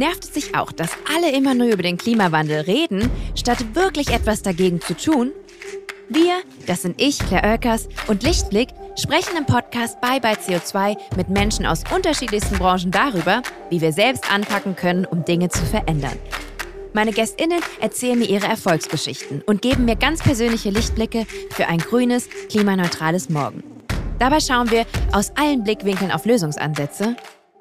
Nervt es sich auch, dass alle immer nur über den Klimawandel reden, statt wirklich etwas dagegen zu tun? Wir, das sind ich, Claire Oelkers und Lichtblick, sprechen im Podcast Bye Bye CO2 mit Menschen aus unterschiedlichsten Branchen darüber, wie wir selbst anpacken können, um Dinge zu verändern. Meine GästInnen erzählen mir ihre Erfolgsgeschichten und geben mir ganz persönliche Lichtblicke für ein grünes, klimaneutrales Morgen. Dabei schauen wir aus allen Blickwinkeln auf Lösungsansätze.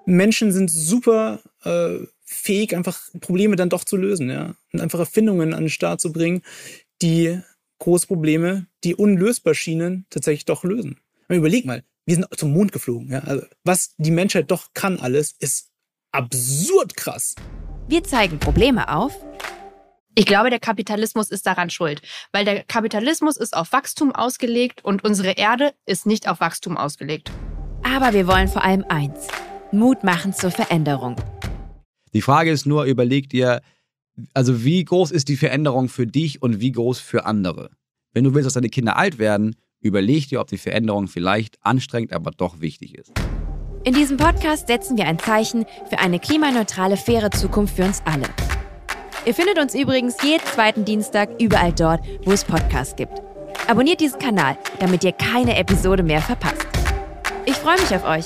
Menschen sind super äh, fähig, einfach Probleme dann doch zu lösen, ja. Und einfach Erfindungen an den Start zu bringen, die große Probleme, die unlösbar schienen, tatsächlich doch lösen. Aber überleg mal, wir sind zum Mond geflogen, ja. Also, was die Menschheit doch kann alles, ist absurd krass. Wir zeigen Probleme auf. Ich glaube, der Kapitalismus ist daran schuld, weil der Kapitalismus ist auf Wachstum ausgelegt und unsere Erde ist nicht auf Wachstum ausgelegt. Aber wir wollen vor allem eins, Mut machen zur Veränderung. Die Frage ist nur, überlegt ihr, also wie groß ist die Veränderung für dich und wie groß für andere? Wenn du willst, dass deine Kinder alt werden, überleg dir, ob die Veränderung vielleicht anstrengend, aber doch wichtig ist. In diesem Podcast setzen wir ein Zeichen für eine klimaneutrale, faire Zukunft für uns alle. Ihr findet uns übrigens jeden zweiten Dienstag überall dort, wo es Podcasts gibt. Abonniert diesen Kanal, damit ihr keine Episode mehr verpasst. Ich freue mich auf euch.